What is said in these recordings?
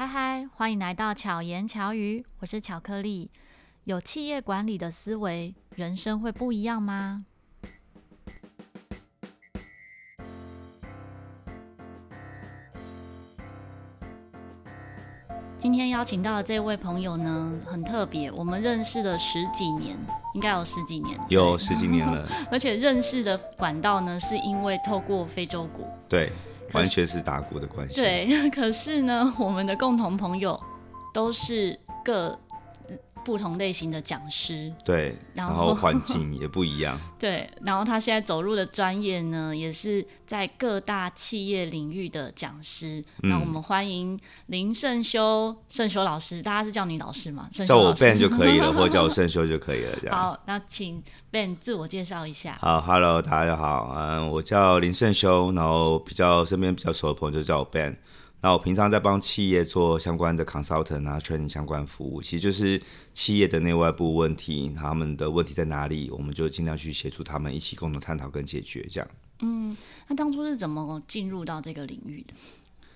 嗨嗨，欢迎来到巧言巧语，我是巧克力。有企业管理的思维，人生会不一样吗？今天邀请到的这位朋友呢，很特别，我们认识了十几年，应该有十几年，有十几年了。而且认识的管道呢，是因为透过非洲鼓。对。完全是打鼓的关系。对，可是呢，我们的共同朋友都是各不同类型的讲师。对，然后环境也不一样。对，然后他现在走入的专业呢，也是在各大企业领域的讲师。那、嗯、我们欢迎林胜修胜修老师，大家是叫你老师吗？胜修老师。叫我 Ben 就可以了，或者叫我胜修就可以了。这样。好，那请 Ben 自我介绍一下。好，Hello，大家好，嗯，我叫林胜修，然后比较身边比较熟的朋友就叫我 Ben。那我平常在帮企业做相关的 consultant 啊，training 相关服务，其实就是企业的内外部问题，他们的问题在哪里，我们就尽量去协助他们一起共同探讨跟解决这样。嗯，那当初是怎么进入到这个领域的？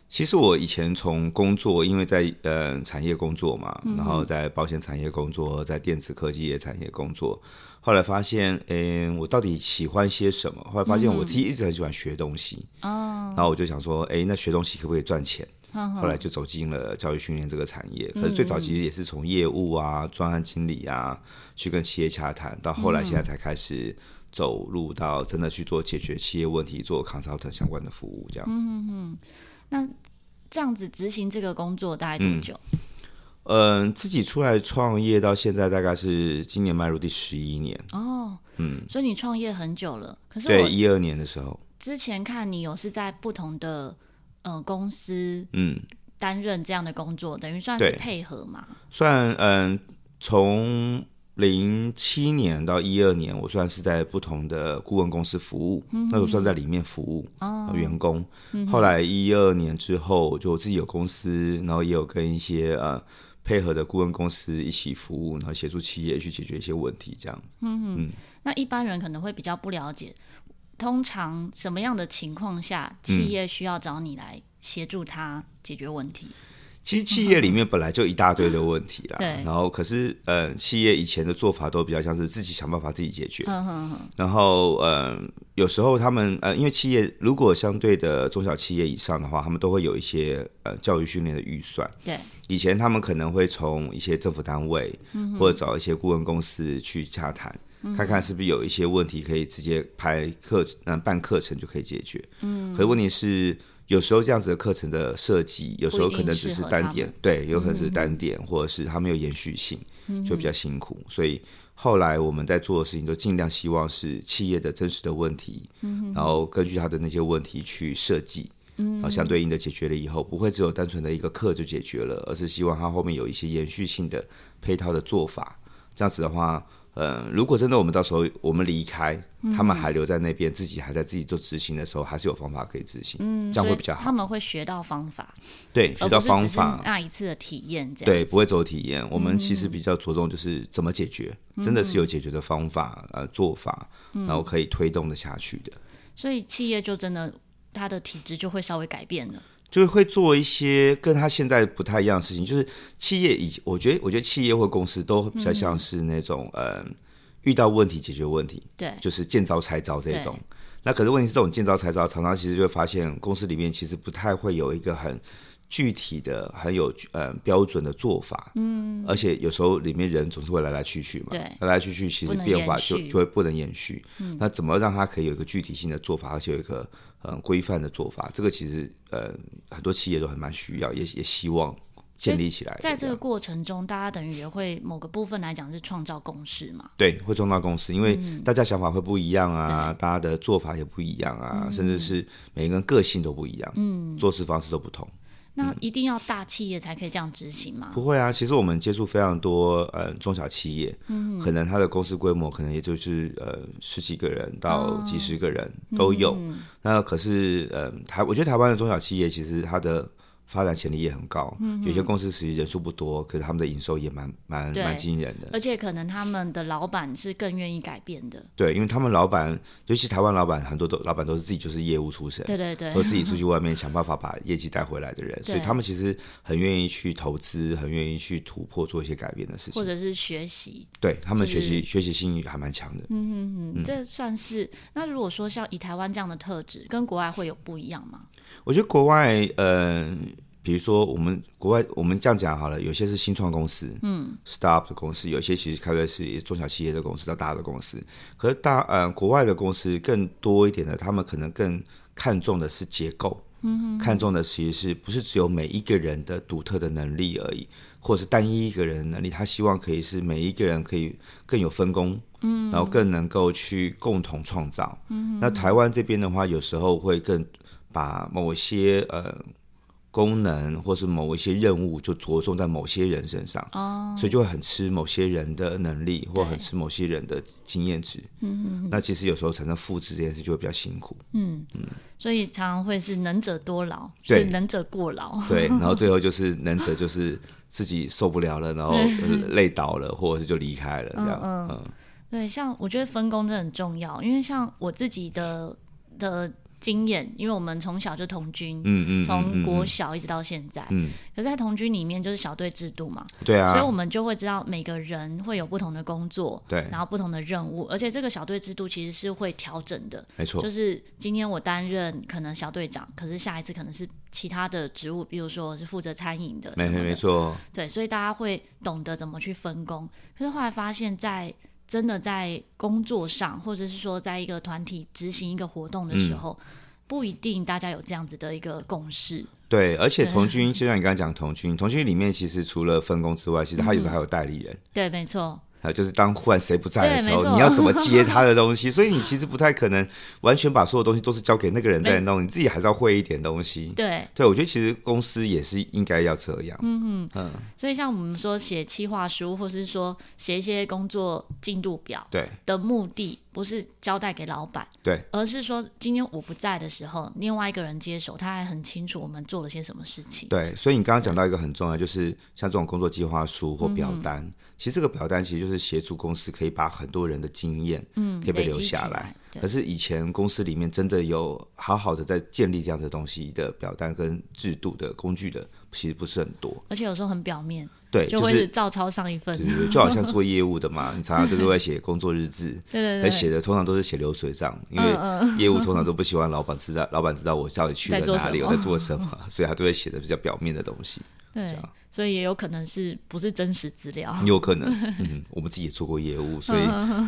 其实我以前从工作，因为在呃产业工作嘛，然后在保险产业工作，在电子科技业产业工作。后来发现，嗯，我到底喜欢些什么？后来发现我自己一直很喜欢学东西。哦、嗯。然后我就想说，哎，那学东西可不可以赚钱？哦、后来就走进了教育训练这个产业。可是最早其实也是从业务啊、专案经理啊，去跟企业洽谈，到后来现在才开始走入到真的去做解决企业问题、做 consultant 相关的服务这样。嗯嗯嗯。那这样子执行这个工作大概多久？嗯嗯，自己出来创业到现在大概是今年迈入第十一年哦。嗯，所以你创业很久了。可是对一二年的时候，之前看你有是在不同的呃公司嗯担任这样的工作，嗯、等于算是配合嘛？算嗯，从零七年到一二年，我算是在不同的顾问公司服务，嗯、那我算在里面服务哦员工。嗯、后来一二年之后，就我自己有公司，然后也有跟一些呃。配合的顾问公司一起服务，然后协助企业去解决一些问题，这样。嗯嗯。那一般人可能会比较不了解，通常什么样的情况下，企业需要找你来协助他解决问题？嗯其实企业里面本来就一大堆的问题啦，对。然后可是，呃，企业以前的做法都比较像是自己想办法自己解决。然后，呃，有时候他们，呃，因为企业如果相对的中小企业以上的话，他们都会有一些呃教育训练的预算。对。以前他们可能会从一些政府单位，嗯或者找一些顾问公司去洽谈，看看是不是有一些问题可以直接拍课，嗯，办课程就可以解决。嗯。可是问题是。有时候这样子的课程的设计，有时候可能只是单点，对，有可能是单点，嗯、或者是它没有延续性，就比较辛苦。嗯、所以后来我们在做的事情，都尽量希望是企业的真实的问题，嗯、然后根据他的那些问题去设计，嗯、然后相对应的解决了以后，不会只有单纯的一个课就解决了，而是希望它后面有一些延续性的配套的做法。这样子的话。呃，如果真的我们到时候我们离开，嗯、他们还留在那边，自己还在自己做执行的时候，还是有方法可以执行，嗯，这样会比较好。他们会学到方法，对，学到方法，那一次的体验，这样对，不会走体验。我们其实比较着重就是怎么解决，嗯、真的是有解决的方法，呃，做法，然后可以推动的下去的。所以企业就真的，它的体质就会稍微改变了。就会做一些跟他现在不太一样的事情，就是企业以我觉得，我觉得企业或公司都比较像是那种，嗯、呃，遇到问题解决问题，对，就是见招拆招这种。那可是问题是，这种见招拆招，常常其实就会发现公司里面其实不太会有一个很具体的、很有呃标准的做法。嗯，而且有时候里面人总是会来来去去嘛，对，来来去去，其实变化就就会不能延续。嗯，那怎么让他可以有一个具体性的做法，而且有一个。嗯，规范的做法，这个其实呃很多企业都很蛮需要，也也希望建立起来。在这个过程中，大家等于也会某个部分来讲是创造共识嘛？对，会创造共识，因为大家想法会不一样啊，嗯、大家的做法也不一样啊，嗯、甚至是每个人个性都不一样，嗯，做事方式都不同。那一定要大企业才可以这样执行吗？不会啊，其实我们接触非常多呃中小企业，嗯，可能他的公司规模可能也就是呃十几个人到几十个人都有。哦、那可是呃台，我觉得台湾的中小企业其实它的发展潜力也很高，嗯，有些公司实际人数不多，可是他们的营收也蛮蛮蛮惊人的，而且可能他们的老板是更愿意改变的，对，因为他们老板，尤其台湾老板，很多都老板都是自己就是业务出身，对对对，都自己出去外面想办法把业绩带回来的人，所以他们其实很愿意去投资，很愿意去突破，做一些改变的事情，或者是学习，对他们学习、就是、学习性还蛮强的，嗯嗯嗯，这算是。那如果说像以台湾这样的特质，跟国外会有不一样吗？我觉得国外，呃。比如说，我们国外我们这样讲好了，有些是新创公司，嗯，startup 的公司，有些其实开的是中小企业的公司到大的公司。可是大呃，国外的公司更多一点的，他们可能更看重的是结构，嗯哼，看重的其实是不是只有每一个人的独特的能力而已，或者是单一一个人的能力，他希望可以是每一个人可以更有分工，嗯，然后更能够去共同创造。嗯，那台湾这边的话，有时候会更把某些呃。功能或是某一些任务就着重在某些人身上，哦，所以就会很吃某些人的能力，或很吃某些人的经验值。嗯嗯，那其实有时候产生复制这件事就会比较辛苦。嗯嗯，所以常常会是能者多劳，是能者过劳。对，然后最后就是能者就是自己受不了了，然后累倒了，或者是就离开了这样。嗯嗯，对，像我觉得分工真的很重要，因为像我自己的的。经验，因为我们从小就同军，嗯嗯，从国小一直到现在，嗯，可是在同军里面就是小队制度嘛，对啊，所以我们就会知道每个人会有不同的工作，对，然后不同的任务，而且这个小队制度其实是会调整的，没错，就是今天我担任可能小队长，可是下一次可能是其他的职务，比如说我是负责餐饮的，没没错，对，所以大家会懂得怎么去分工，可是后来发现，在真的在工作上，或者是说在一个团体执行一个活动的时候。嗯不一定大家有这样子的一个共识。对，而且童军就像你刚刚讲，童军，童军里面其实除了分工之外，其实他有时候还有代理人。嗯、对，没错。就是当忽然谁不在的时候，你要怎么 接他的东西？所以你其实不太可能完全把所有东西都是交给那个人在弄，你自己还是要会一点东西。对，对，我觉得其实公司也是应该要这样。嗯嗯嗯。所以像我们说写企划书，或是说写一些工作进度表，对的目的不是交代给老板，对，而是说今天我不在的时候，另外一个人接手，他还很清楚我们做了些什么事情。对，所以你刚刚讲到一个很重要，就是像这种工作计划书或表单。嗯其实这个表单其实就是协助公司可以把很多人的经验，嗯，可以被留下来。可是以前公司里面真的有好好的在建立这样的东西的表单跟制度的工具的，其实不是很多，而且有时候很表面，对，就会是照抄上一份，就是、就好像做业务的嘛，你常常就是会写工作日志，对对对，写的通常都是写流水账，因为业务通常都不希望老板知道，老板知道我到底去了哪里，我在做什么，所以他都会写的比较表面的东西。对，所以也有可能是不是真实资料？有可能，嗯，我们自己也做过业务，所以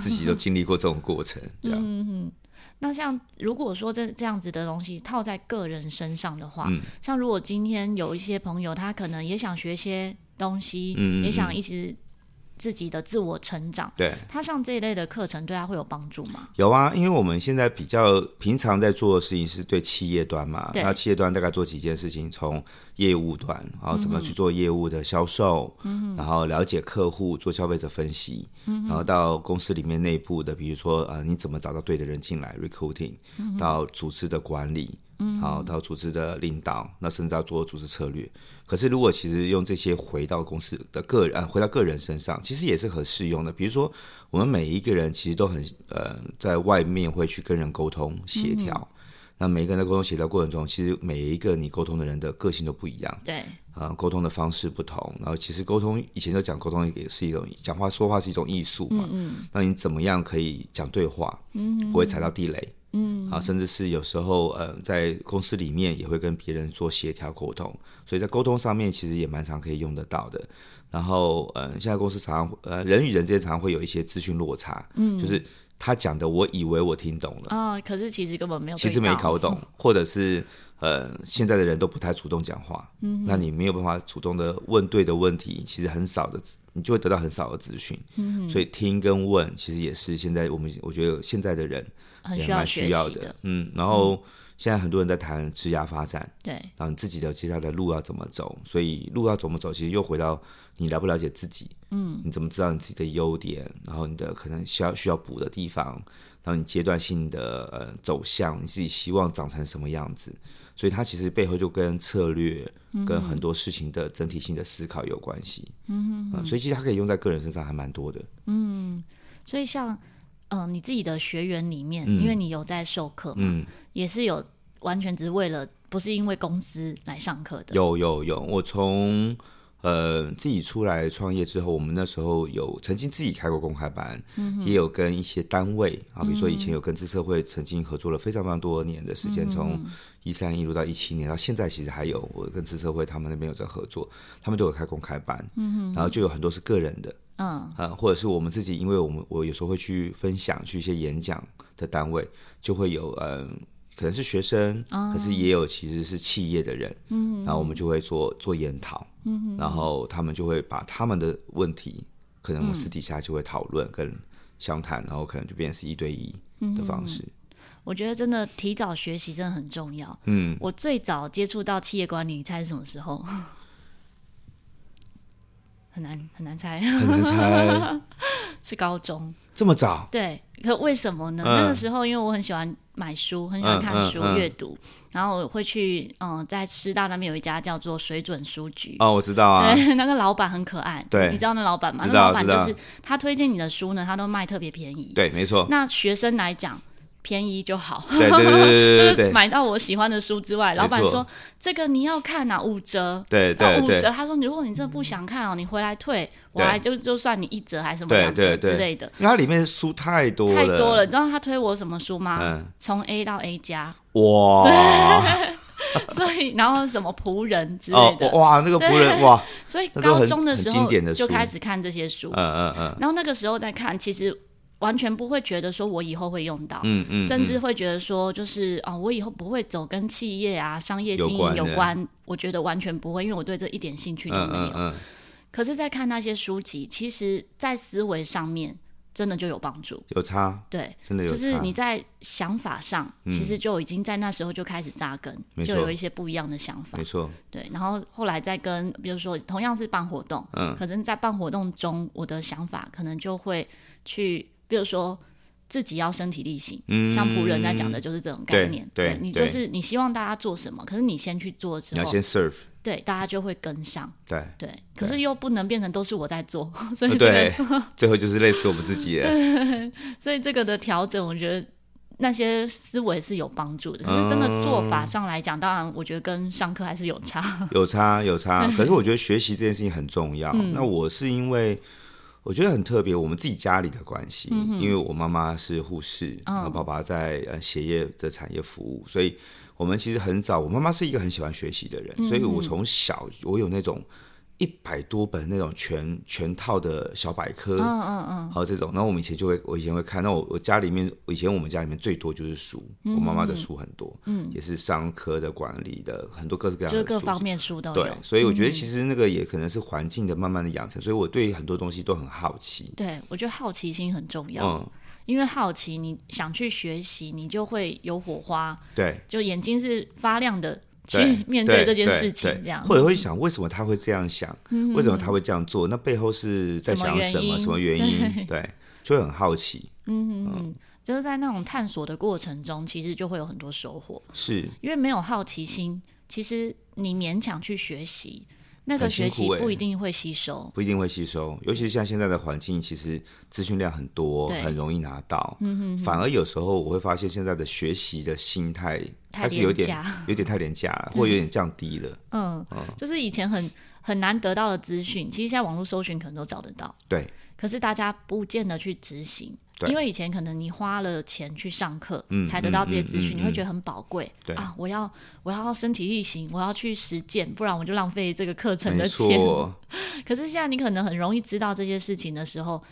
自己都经历过这种过程，这样。那像如果说这这样子的东西套在个人身上的话，嗯，像如果今天有一些朋友，他可能也想学些东西，嗯，也想一直。自己的自我成长，对，他上这一类的课程对他会有帮助吗？有啊，因为我们现在比较平常在做的事情是对企业端嘛，那企业端大概做几件事情，从业务端，然后怎么去做业务的销售，嗯，然后了解客户，做消费者分析，嗯，然后到公司里面内部的，比如说呃，你怎么找到对的人进来，recruiting，嗯，到组织的管理。嗯，好，到组织的领导，那甚至要做组织策略。可是，如果其实用这些回到公司的个人，回到个人身上，其实也是很适用的。比如说，我们每一个人其实都很呃，在外面会去跟人沟通协调。嗯、那每一个人在沟通协调过程中，其实每一个你沟通的人的个性都不一样。对，啊、呃，沟通的方式不同。然后，其实沟通以前就讲沟通也是一种讲话说话是一种艺术嘛。嗯，嗯。那你怎么样可以讲对话？嗯，不会踩到地雷。嗯，啊，甚至是有时候，呃，在公司里面也会跟别人做协调沟通，所以在沟通上面其实也蛮常可以用得到的。然后，呃，现在公司常常，呃，人与人之间常常会有一些资讯落差，嗯，就是他讲的，我以为我听懂了，啊、哦，可是其实根本没有，其实没搞懂，或者是，呃，现在的人都不太主动讲话，嗯，那你没有办法主动的问对的问题，其实很少的，你就会得到很少的资讯，嗯，所以听跟问其实也是现在我们我觉得现在的人。也蛮需要的，的，嗯，然后现在很多人在谈职涯发展，对，然后你自己的接下来的路要怎么走，所以路要怎么走，其实又回到你了不了解自己，嗯，你怎么知道你自己的优点，然后你的可能需要需要补的地方，然后你阶段性的呃走向，你自己希望长成什么样子，所以它其实背后就跟策略跟很多事情的整体性的思考有关系，嗯，嗯，所以其实它可以用在个人身上还蛮多的，嗯，所以像。嗯、呃，你自己的学员里面，嗯、因为你有在授课嘛，嗯、也是有完全只是为了，不是因为公司来上课的。有有有，我从呃自己出来创业之后，我们那时候有曾经自己开过公开班，嗯、也有跟一些单位啊，比如说以前有跟资社会曾经合作了非常非常多年的时间，从一三一路到一七年，到现在其实还有我跟资社会他们那边有在合作，他们都有开公开班，嗯、哼。然后就有很多是个人的。嗯，呃，或者是我们自己，因为我们我有时候会去分享，去一些演讲的单位，就会有嗯，可能是学生，嗯、可是也有其实是企业的人，嗯，然后我们就会做做研讨，嗯，然后他们就会把他们的问题，可能我们私底下就会讨论跟相谈，然后可能就变成是一对一的方式。我觉得真的提早学习真的很重要。嗯，我最早接触到企业管理，你猜是什么时候？很难很难猜，很难猜，是高中这么早？对，可为什么呢？嗯、那个时候因为我很喜欢买书，很喜欢看书阅、嗯嗯嗯、读，然后我会去嗯，在师大那边有一家叫做水准书局哦，我知道啊，对，那个老板很可爱，对，你知道那老板吗？那老板就是他推荐你的书呢，他都卖特别便宜，对，没错。那学生来讲。便宜就好，对对对对 就是买到我喜欢的书之外，老板说这个你要看啊，五折，对对五折。他说如果你真的不想看哦，你回来退，我还就就算你一折还是什么两折之类的。因为它里面书太多了，太多了。你知道他推我什么书吗？从 A 到 A 加，哇！所以然后什么仆人之类的，哇，那个仆人哇！所以高中的时候就开始看这些书，嗯嗯嗯。然后那个时候在看，其实。完全不会觉得说我以后会用到，嗯嗯，甚至会觉得说就是啊，我以后不会走跟企业啊、商业经营有关，我觉得完全不会，因为我对这一点兴趣都没有。可是，在看那些书籍，其实，在思维上面真的就有帮助，有差，对，真的有差。就是你在想法上，其实就已经在那时候就开始扎根，就有一些不一样的想法，没错。对，然后后来再跟，比如说同样是办活动，嗯，可能在办活动中，我的想法可能就会去。比如说自己要身体力行，嗯、像仆人在讲的就是这种概念。对，你就是你希望大家做什么，可是你先去做之后，你要先 serve，对，大家就会跟上。对对，可是又不能变成都是我在做，所以、对，最后就是类似我们自己。所以这个的调整，我觉得那些思维是有帮助的。可是真的做法上来讲，嗯、当然我觉得跟上课还是有差，有差有差。可是我觉得学习这件事情很重要。嗯、那我是因为。我觉得很特别，我们自己家里的关系，嗯、因为我妈妈是护士，然后爸爸在呃鞋业的产业服务，所以我们其实很早，我妈妈是一个很喜欢学习的人，嗯、所以我从小我有那种。一百多本那种全全套的小百科，嗯嗯嗯，还有这种，然后我们以前就会，我以前会看。那我我家里面，以前我们家里面最多就是书，我妈妈的书很多，嗯，也是商科的、管理的，很多各式各样的，就是各方面书都有。对，所以我觉得其实那个也可能是环境的慢慢的养成，所以我对很多东西都很好奇。对，我觉得好奇心很重要，嗯，因为好奇，你想去学习，你就会有火花，对，就眼睛是发亮的。去面对这件事情，这样或者会想为什么他会这样想，为什么他会这样做？那背后是在想什么？什么原因？对，就会很好奇。嗯嗯，就是在那种探索的过程中，其实就会有很多收获。是因为没有好奇心，其实你勉强去学习。那个学习不一定会吸收，欸，不一定会吸收，尤其是像现在的环境，其实资讯量很多，很容易拿到。嗯、哼哼反而有时候我会发现，现在的学习的心态它是有点有点太廉价了，或有点降低了。嗯，嗯就是以前很很难得到的资讯，其实现在网络搜寻可能都找得到。对，可是大家不见得去执行。因为以前可能你花了钱去上课，嗯、才得到这些资讯，嗯嗯嗯、你会觉得很宝贵。对啊，我要我要身体力行，我要去实践，不然我就浪费这个课程的钱。错 可是现在你可能很容易知道这些事情的时候，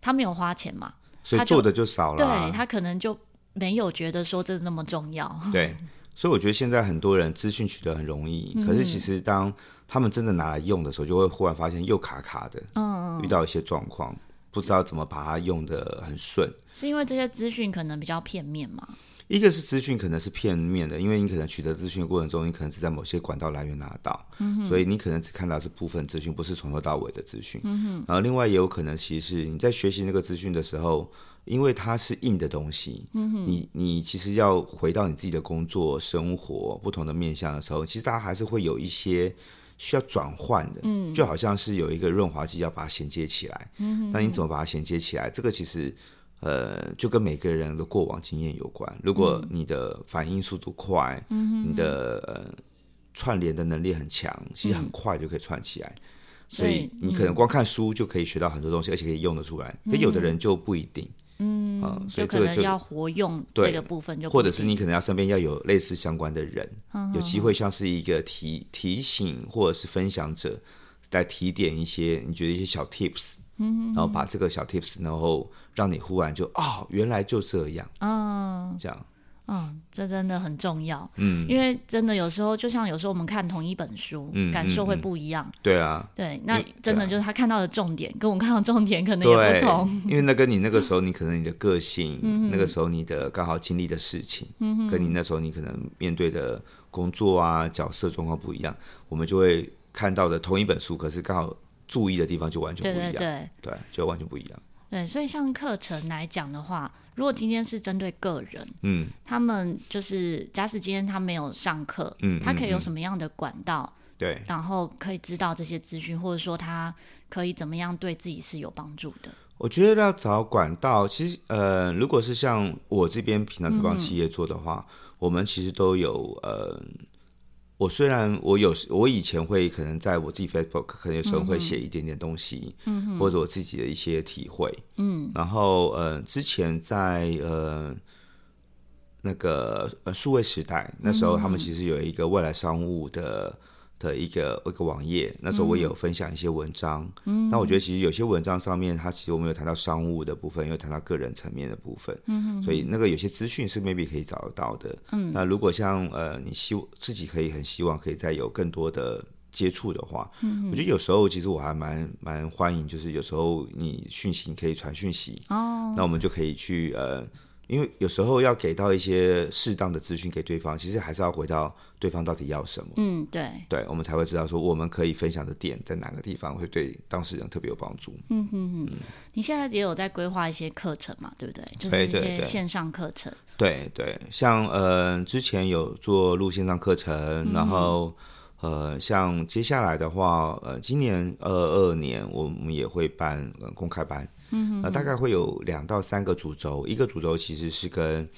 他没有花钱嘛，所以做的就少了、啊。对，他可能就没有觉得说这那么重要。对，所以我觉得现在很多人资讯取得很容易，嗯、可是其实当他们真的拿来用的时候，就会忽然发现又卡卡的，嗯，遇到一些状况。不知道怎么把它用的很顺，是因为这些资讯可能比较片面吗？一个是资讯可能是片面的，因为你可能取得资讯的过程中，你可能是在某些管道来源拿到，嗯、所以你可能只看到是部分资讯，不是从头到尾的资讯。嗯、然后另外也有可能，其实你在学习那个资讯的时候，因为它是硬的东西，嗯、你你其实要回到你自己的工作、生活不同的面向的时候，其实大家还是会有一些需要转换的，嗯，就好像是有一个润滑剂要把它衔接起来，嗯，那你怎么把它衔接起来？这个其实。呃，就跟每个人的过往经验有关。如果你的反应速度快，嗯、你的呃串联的能力很强，其实很快就可以串起来。嗯、所以你可能光看书就可以学到很多东西，嗯、而且可以用得出来。可有的人就不一定。嗯，呃、所以这个就，就可能要活用这个部分就，或者是你可能要身边要有类似相关的人，嗯、有机会像是一个提提醒或者是分享者来提点一些你觉得一些小 tips。嗯，然后把这个小 tips，然后让你忽然就哦，原来就这样，嗯，这样，嗯，这真的很重要，嗯，因为真的有时候，就像有时候我们看同一本书，嗯，感受会不一样，对啊，对，那真的就是他看到的重点，跟我看到的重点可能也不同，因为那跟你那个 时候你可能你的个性，那个时候你的刚好经历的事情，嗯，跟你那时候你可能面对的工作啊角色状况不一样，我们就会看到的同一本书，可是刚好。注意的地方就完全不一样，对，对，对，对，就完全不一样。对，所以像课程来讲的话，如果今天是针对个人，嗯，他们就是假使今天他没有上课，嗯，他可以有什么样的管道，对、嗯，然后可以知道这些资讯，或者说他可以怎么样对自己是有帮助的。我觉得要找管道，其实呃，如果是像我这边平常在帮企业做的话，嗯、我们其实都有呃。我虽然我有时我以前会可能在我自己 Facebook 可能有时候会写一点点东西，嗯，或者我自己的一些体会，嗯，然后呃之前在呃那个呃数位时代那时候，他们其实有一个未来商务的。的一个一个网页，那时候我也有分享一些文章。嗯，那我觉得其实有些文章上面，它其实我们有谈到商务的部分，也有谈到个人层面的部分。嗯，所以那个有些资讯是 maybe 可以找得到的。嗯，那如果像呃，你希自己可以很希望可以再有更多的接触的话，嗯，我觉得有时候其实我还蛮蛮欢迎，就是有时候你讯息你可以传讯息哦，那我们就可以去呃。因为有时候要给到一些适当的资讯给对方，其实还是要回到对方到底要什么。嗯，对，对，我们才会知道说我们可以分享的点在哪个地方会对当事人特别有帮助。嗯哼哼，你现在也有在规划一些课程嘛？对不对？就是一些线上课程。对对，像呃之前有做录线上课程，嗯、然后呃像接下来的话，呃今年二二年我们也会办公开班。嗯，那大概会有两到三个主轴，一个主轴其实是跟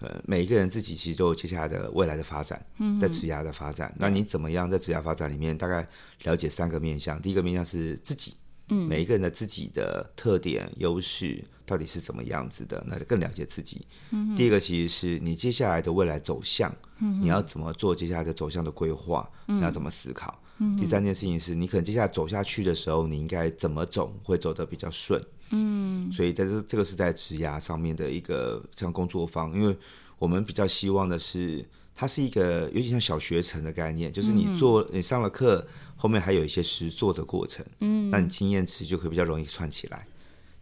呃每一个人自己其实都有接下来的未来的发展，嗯，在职涯的发展，那你怎么样在职涯发展里面大概了解三个面向？第一个面向是自己，嗯，每一个人的自己的特点优势到底是怎么样子的，那更了解自己。嗯，第二个其实是你接下来的未来走向，嗯，你要怎么做接下来的走向的规划，你要怎么思考？嗯，第三件事情是你可能接下来走下去的时候，你应该怎么走会走得比较顺。嗯，所以在这这个是在职涯上面的一个像工作方，因为我们比较希望的是，它是一个有点像小学程的概念，就是你做你上了课，后面还有一些实做的过程，嗯，那你经验值就可以比较容易串起来。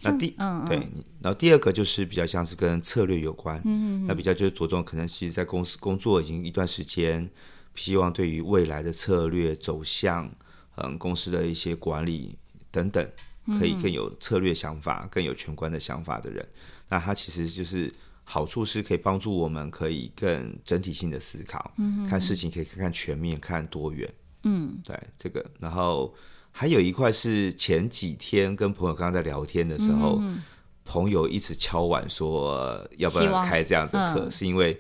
那第嗯对，然后第二个就是比较像是跟策略有关，嗯，那比较就是着重可能其实在公司工作已经一段时间，希望对于未来的策略走向，嗯，公司的一些管理等等。可以更有策略想法、更有全观的想法的人，那他其实就是好处是可以帮助我们可以更整体性的思考，嗯，看事情可以看看全面、看多元，嗯，对这个。然后还有一块是前几天跟朋友刚刚在聊天的时候，嗯、朋友一直敲碗说要不要开这样子的课，嗯、是因为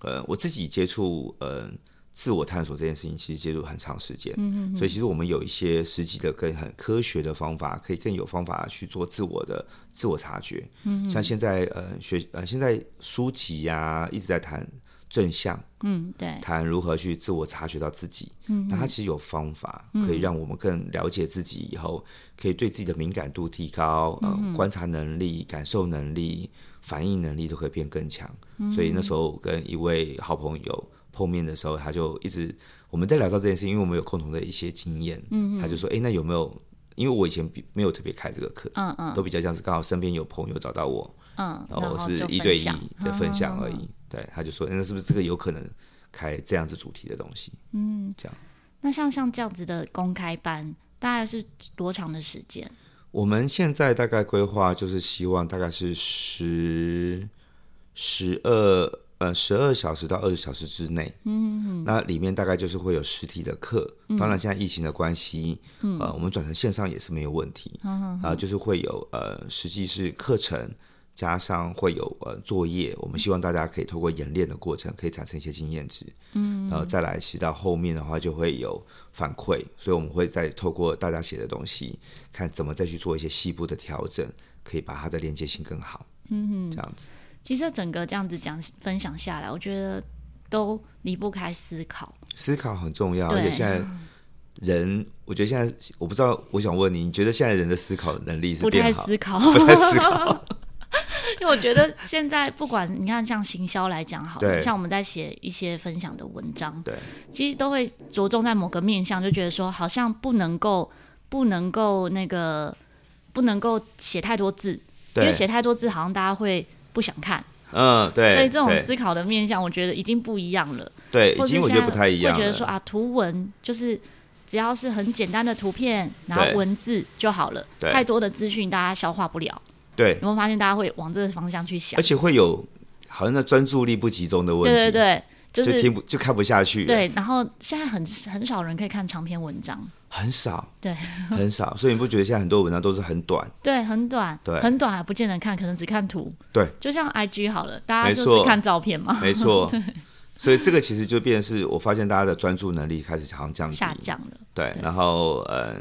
呃我自己接触呃。自我探索这件事情其实接触很长时间，嗯、哼哼，所以其实我们有一些实际的、更很科学的方法，可以更有方法去做自我的自我察觉。嗯、像现在呃学呃现在书籍呀、啊、一直在谈正向，嗯，对，谈如何去自我察觉到自己。嗯，那它其实有方法可以让我们更了解自己，以后可以对自己的敏感度提高，呃，嗯、观察能力、感受能力、反应能力都可以变更强。嗯、所以那时候跟一位好朋友。碰面的时候，他就一直我们在聊到这件事，因为我们有共同的一些经验，嗯，他就说，哎、欸，那有没有？因为我以前没有特别开这个课，嗯嗯，都比较像是刚好身边有朋友找到我，嗯，然后是一对一的分享而已。嗯、对，他就说，那是不是这个有可能开这样子主题的东西？嗯，这样。那像像这样子的公开班，大概是多长的时间？我们现在大概规划就是希望大概是十十二呃十二小时到二十小时之内。嗯哼，那里面大概就是会有实体的课，嗯、当然现在疫情的关系，嗯、呃，我们转成线上也是没有问题。然后就是会有呃实际是课程。加上会有呃作业，我们希望大家可以透过演练的过程，可以产生一些经验值，嗯，然后再来写到后面的话，就会有反馈，所以我们会再透过大家写的东西，看怎么再去做一些细部的调整，可以把它的连接性更好，嗯哼，这样子。其实整个这样子讲分享下来，我觉得都离不开思考，思考很重要，而且现在人，我觉得现在我不知道，我想问你，你觉得现在人的思考能力是？不太思考，不太思考。因为我觉得现在不管你看像行销来讲好了，像我们在写一些分享的文章，对，其实都会着重在某个面向，就觉得说好像不能够不能够那个不能够写太多字，因为写太多字好像大家会不想看，嗯，对，所以这种思考的面向，我觉得已经不一样了，对，已经我觉得不太一样了，会觉得说啊，图文就是只要是很简单的图片，然后文字就好了，太多的资讯大家消化不了。对，有没有发现大家会往这个方向去想？而且会有好像那专注力不集中的问题。对对对，就听不就看不下去。对，然后现在很很少人可以看长篇文章，很少，对，很少。所以你不觉得现在很多文章都是很短？对，很短，对，很短还不见得看，可能只看图。对，就像 IG 好了，大家就是看照片嘛。没错。对。所以这个其实就变成是我发现大家的专注能力开始好像降低，下降了。对，然后呃。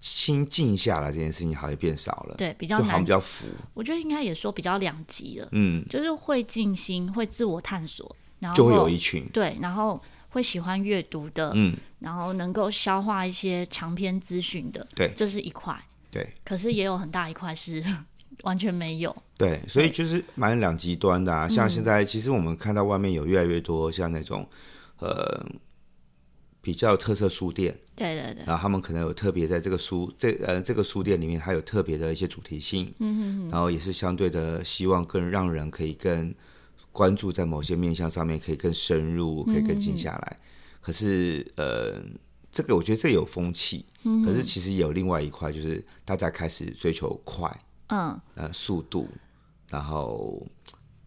心静下来这件事情好像变少了，对，比较难，比较浮。我觉得应该也说比较两极了，嗯，就是会静心，会自我探索，然后就会有一群对，然后会喜欢阅读的，嗯，然后能够消化一些长篇资讯的，对，这是一块，对。可是也有很大一块是 完全没有，对，所以就是蛮两极端的啊。像现在，其实我们看到外面有越来越多像那种，呃。比较特色书店，对对对，然后他们可能有特别在这个书这呃这个书店里面，还有特别的一些主题性，嗯哼哼，然后也是相对的希望更让人可以更关注在某些面向上面，可以更深入，可以更静下来。可是呃，这个我觉得这有风气，嗯、可是其实有另外一块，就是大家开始追求快，嗯，呃，速度，然后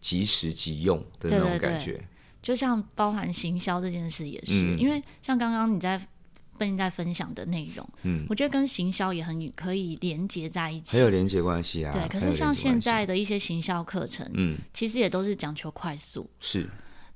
即时即用的那种感觉。对。对对就像包含行销这件事也是，嗯、因为像刚刚你在跟你在分享的内容，嗯，我觉得跟行销也很可以连接在一起，很有连接关系啊。对，可是像现在的一些行销课程，嗯，其实也都是讲求快速，是。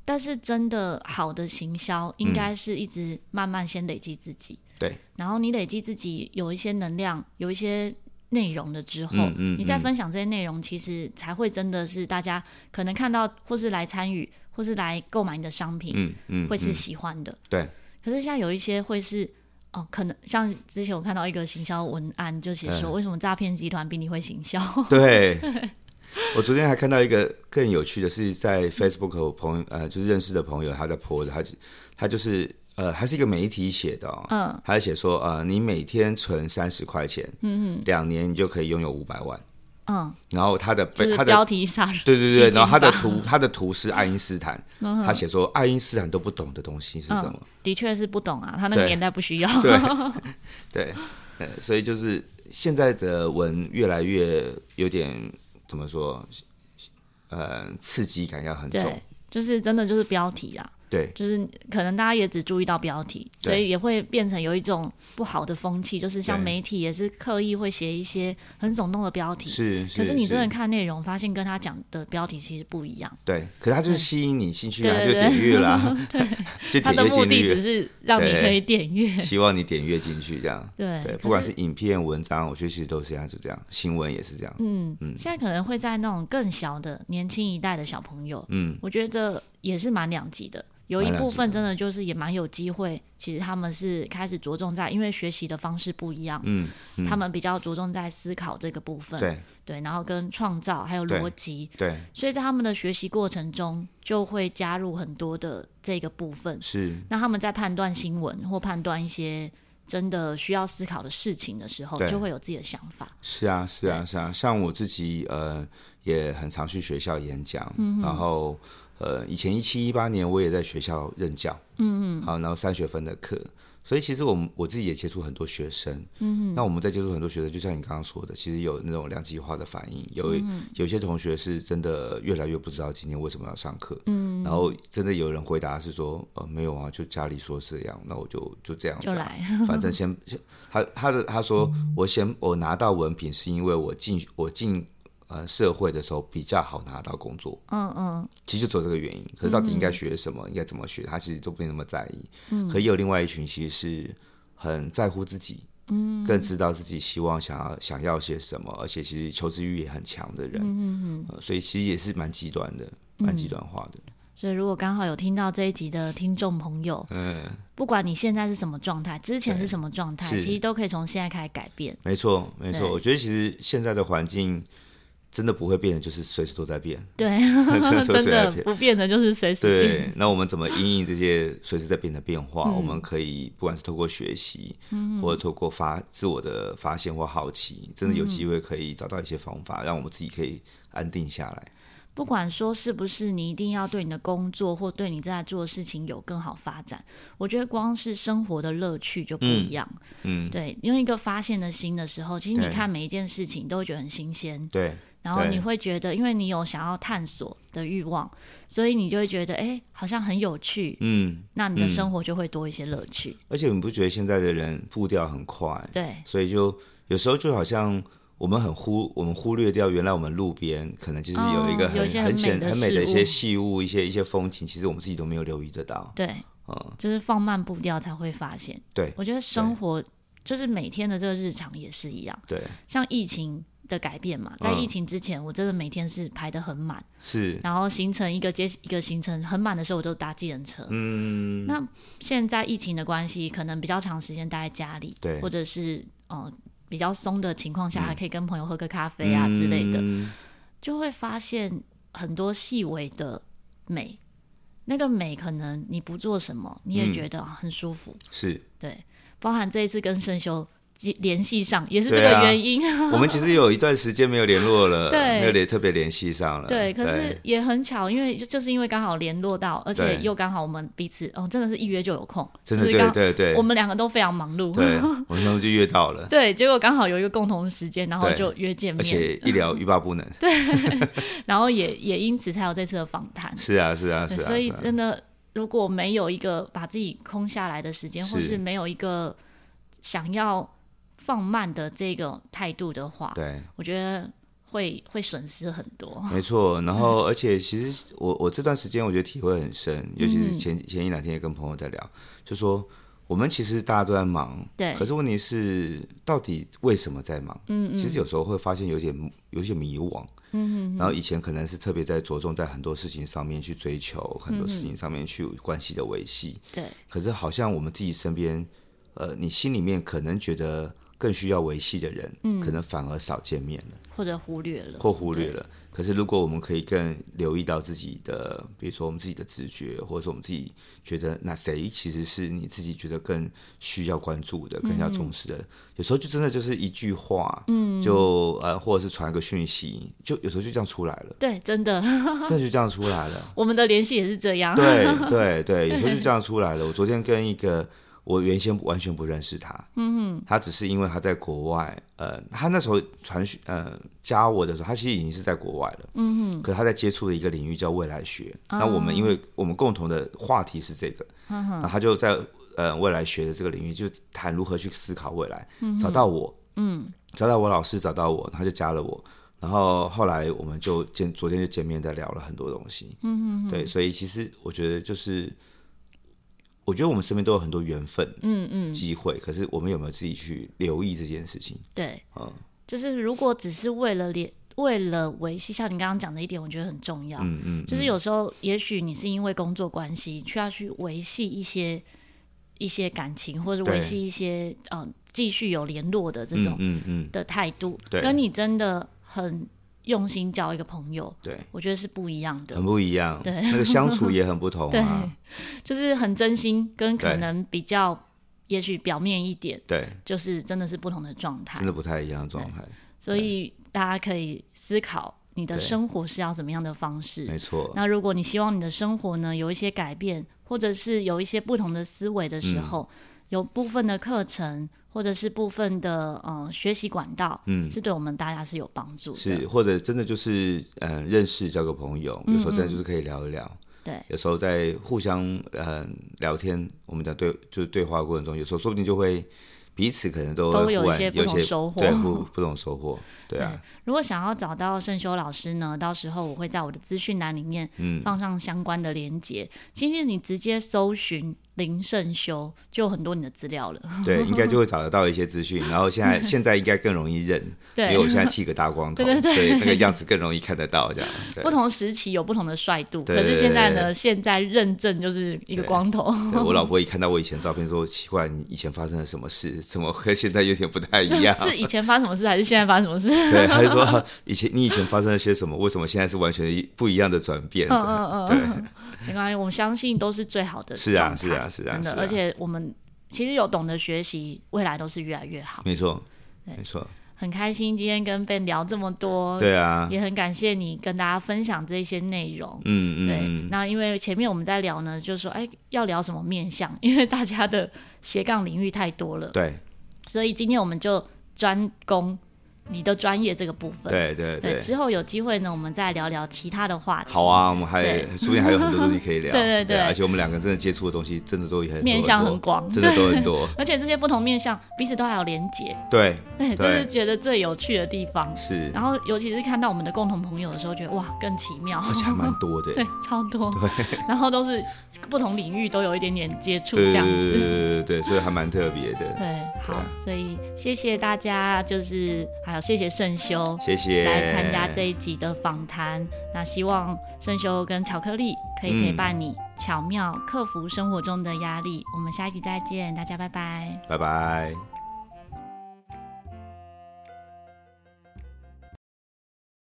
但是真的好的行销，应该是一直慢慢先累积自己，对、嗯。然后你累积自己有一些能量，有一些内容了之后，嗯，嗯，嗯，你再分享这些内容，其实才会真的是大家可能看到或是来参与。或是来购买你的商品，嗯嗯，会是喜欢的，对。可是现在有一些会是，哦，可能像之前我看到一个行销文案，就写说为什么诈骗集团比你会行销？对。我昨天还看到一个更有趣的是，在 Facebook 朋友呃，就是认识的朋友，他在 po 的，他他就是呃，还是一个媒体写的，哦，嗯，他写说呃，你每天存三十块钱，嗯嗯，两年你就可以拥有五百万。嗯，然后他的他的标题杀人，对对对，然后他的图他的图是爱因斯坦，他写说爱因斯坦都不懂的东西是什么？的确是不懂啊，他那个年代不需要。对 对，所以就是现在的文越来越有点怎么说？呃，刺激感要很重，就是真的就是标题啊。对，就是可能大家也只注意到标题，所以也会变成有一种不好的风气，就是像媒体也是刻意会写一些很耸动的标题，是。可是你真的看内容，发现跟他讲的标题其实不一样。对，可是他就是吸引你兴趣啊，就点阅啦。对，他的目的只是让你可以点阅，希望你点阅进去这样。对对，不管是影片、文章，我觉得其实都是这样，就这样。新闻也是这样。嗯嗯，现在可能会在那种更小的年轻一代的小朋友，嗯，我觉得也是蛮两极的。有一部分真的就是也蛮有机会，其实他们是开始着重在，因为学习的方式不一样，嗯，嗯，他们比较着重在思考这个部分，对，对，然后跟创造还有逻辑，对，所以在他们的学习过程中就会加入很多的这个部分，是，那他们在判断新闻或判断一些真的需要思考的事情的时候，就会有自己的想法。是啊，是啊，是啊。像我自己，呃，也很常去学校演讲，嗯、然后，呃，以前一七一八年我也在学校任教，嗯嗯，好，然后三学分的课。所以其实我们我自己也接触很多学生，嗯，那我们在接触很多学生，就像你刚刚说的，其实有那种两极化的反应，有、嗯、有些同学是真的越来越不知道今天为什么要上课，嗯，然后真的有人回答是说，呃，没有啊，就家里说是这样，那我就就这样，就来，反正先先他他的他说 我先我拿到文凭是因为我进我进。呃，社会的时候比较好拿到工作，嗯嗯，其实就只有这个原因。可是到底应该学什么，嗯、应该怎么学，他其实都不那么在意。嗯，可也有另外一群，其实是很在乎自己，嗯，更知道自己希望想要想要些什么，而且其实求知欲也很强的人，嗯嗯、呃、所以其实也是蛮极端的，蛮极端化的。所以如果刚好有听到这一集的听众朋友，嗯，不管你现在是什么状态，之前是什么状态，其实都可以从现在开始改变。没错，没错。我觉得其实现在的环境。真的不会变的，就是随时都在变。对，真的不变的就是随时变。对，那我们怎么因应这些随时在变的变化？嗯、我们可以不管是透过学习，嗯、或者透过发自我的发现或好奇，真的有机会可以找到一些方法，嗯、让我们自己可以安定下来。不管说是不是你一定要对你的工作或对你正在做的事情有更好发展，我觉得光是生活的乐趣就不一样。嗯，嗯对，用一个发现的心的时候，其实你看每一件事情都会觉得很新鲜。对。然后你会觉得，因为你有想要探索的欲望，所以你就会觉得，哎，好像很有趣。嗯，那你的生活就会多一些乐趣。而且你不觉得现在的人步调很快？对，所以就有时候就好像我们很忽，我们忽略掉原来我们路边可能就是有一个很、哦、很显很美的一些细物，一些一些风景，其实我们自己都没有留意得到。对，嗯，就是放慢步调才会发现。对，我觉得生活就是每天的这个日常也是一样。对，像疫情。的改变嘛，在疫情之前，我真的每天是排的很满，是，然后行程一个接一个行程很满的时候，我就搭计程车。嗯，那现在疫情的关系，可能比较长时间待在家里，对，或者是呃比较松的情况下，还可以跟朋友喝个咖啡啊之类的，嗯、就会发现很多细微的美。那个美，可能你不做什么，你也觉得很舒服。嗯、是，对，包含这一次跟生修。联系上也是这个原因。啊、我们其实有一段时间没有联络了，对，没有联特别联系上了。对，可是也很巧，因为就是因为刚好联络到，而且又刚好我们彼此哦，真的是一约就有空，真的对对对，我们两个都非常忙碌，对，我们就约到了。对，结果刚好有一个共同的时间，然后就约见面，而且一聊欲罢不能。对，然后也也因此才有这次的访谈。是啊，是啊，是啊。所以真的，如果没有一个把自己空下来的时间，或是没有一个想要。放慢的这个态度的话，对，我觉得会会损失很多。没错，然后而且其实我我这段时间我觉得体会很深，尤其是前前一两天也跟朋友在聊，就说我们其实大家都在忙，对，可是问题是到底为什么在忙？嗯嗯，其实有时候会发现有点有些迷惘，嗯嗯，然后以前可能是特别在着重在很多事情上面去追求，很多事情上面去关系的维系，对，可是好像我们自己身边，呃，你心里面可能觉得。更需要维系的人，嗯，可能反而少见面了，或者忽略了，或忽略了。可是，如果我们可以更留意到自己的，比如说我们自己的直觉，或者说我们自己觉得，那谁其实是你自己觉得更需要关注的、更加重视的？嗯、有时候就真的就是一句话，嗯，就呃，或者是传个讯息，就有时候就这样出来了。对，真的，真的就这样出来了。我们的联系也是这样。对对对，有时候就这样 出来了。我昨天跟一个。我原先完全不认识他，嗯哼，他只是因为他在国外，呃，他那时候传讯，呃，加我的时候，他其实已经是在国外了，嗯哼，可是他在接触的一个领域叫未来学，那、嗯、我们因为我们共同的话题是这个，嗯哼，然后他就在呃未来学的这个领域就谈如何去思考未来，嗯，找到我，嗯，找到我老师，找到我，他就加了我，然后后来我们就见，昨天就见面，在聊了很多东西，嗯哼，对，所以其实我觉得就是。我觉得我们身边都有很多缘分，嗯嗯，机会。可是我们有没有自己去留意这件事情？对，嗯，就是如果只是为了连为了维系，像你刚刚讲的一点，我觉得很重要。嗯嗯，就是有时候，也许你是因为工作关系，需要去维系一些一些感情，或者维系一些嗯继续有联络的这种嗯嗯的态度，对，跟你真的很。用心交一个朋友，对，我觉得是不一样的，很不一样。对，那个相处也很不同啊。对，就是很真心，跟可能比较也许表面一点，对，就是真的是不同的状态，真的不太一样的状态。所以大家可以思考你的生活是要怎么样的方式。没错。那如果你希望你的生活呢有一些改变，或者是有一些不同的思维的时候，嗯、有部分的课程或者是部分的呃学习管道，嗯，是对我们大家是有帮助的。是，或者真的就是嗯、呃、认识交个朋友，有时候真的就是可以聊一聊。嗯嗯对，有时候在互相呃聊天，我们的对就是对话过程中，有时候说不定就会彼此可能都都有一些不同收获，对 不不同收获，对啊对。如果想要找到圣修老师呢，到时候我会在我的资讯栏里面放上相关的连接。嗯、其实你直接搜寻。林胜修就很多你的资料了，对，应该就会找得到一些资讯。然后现在 现在应该更容易认，对，因为我现在剃个大光头，对对对，所以那个样子更容易看得到。这样，不同时期有不同的帅度，可是现在呢，现在认证就是一个光头。我老婆一看到我以前照片，说奇怪，你以前发生了什么事？怎么和现在有点不太一样？是以前发生什么事，还是现在发生什么事？对，他就说以前你以前发生了些什么？为什么现在是完全不一样的转变？嗯嗯嗯，对。没关系，我们相信都是最好的。是啊，是啊，是啊，真的。而且我们其实有懂得学习，未来都是越来越好。没错，没错。很开心今天跟 Ben 聊这么多，对啊，也很感谢你跟大家分享这些内容。嗯嗯，对。那因为前面我们在聊呢，就是说，哎，要聊什么面向？因为大家的斜杠领域太多了，对。所以今天我们就专攻。你的专业这个部分，对对对，之后有机会呢，我们再聊聊其他的话题。好啊，我们还说不定还有很多东西可以聊。对对对，而且我们两个真的接触的东西，真的都很面向很广，真的都很多。而且这些不同面向彼此都还有连结。对 对，这是觉得最有趣的地方。是。然后尤其是看到我们的共同朋友的时候，觉得哇，更奇妙。而且还蛮多的。对，超多。对。然后都是不同领域都有一点点接触，这样子。对对对，所以还蛮特别的。对，好，所以谢谢大家，就是还有谢谢圣修。谢谢来参加这一集的访谈。那希望圣修跟巧克力可以陪伴你，巧妙克服生活中的压力。嗯。我们下一集再见，大家拜拜，拜拜。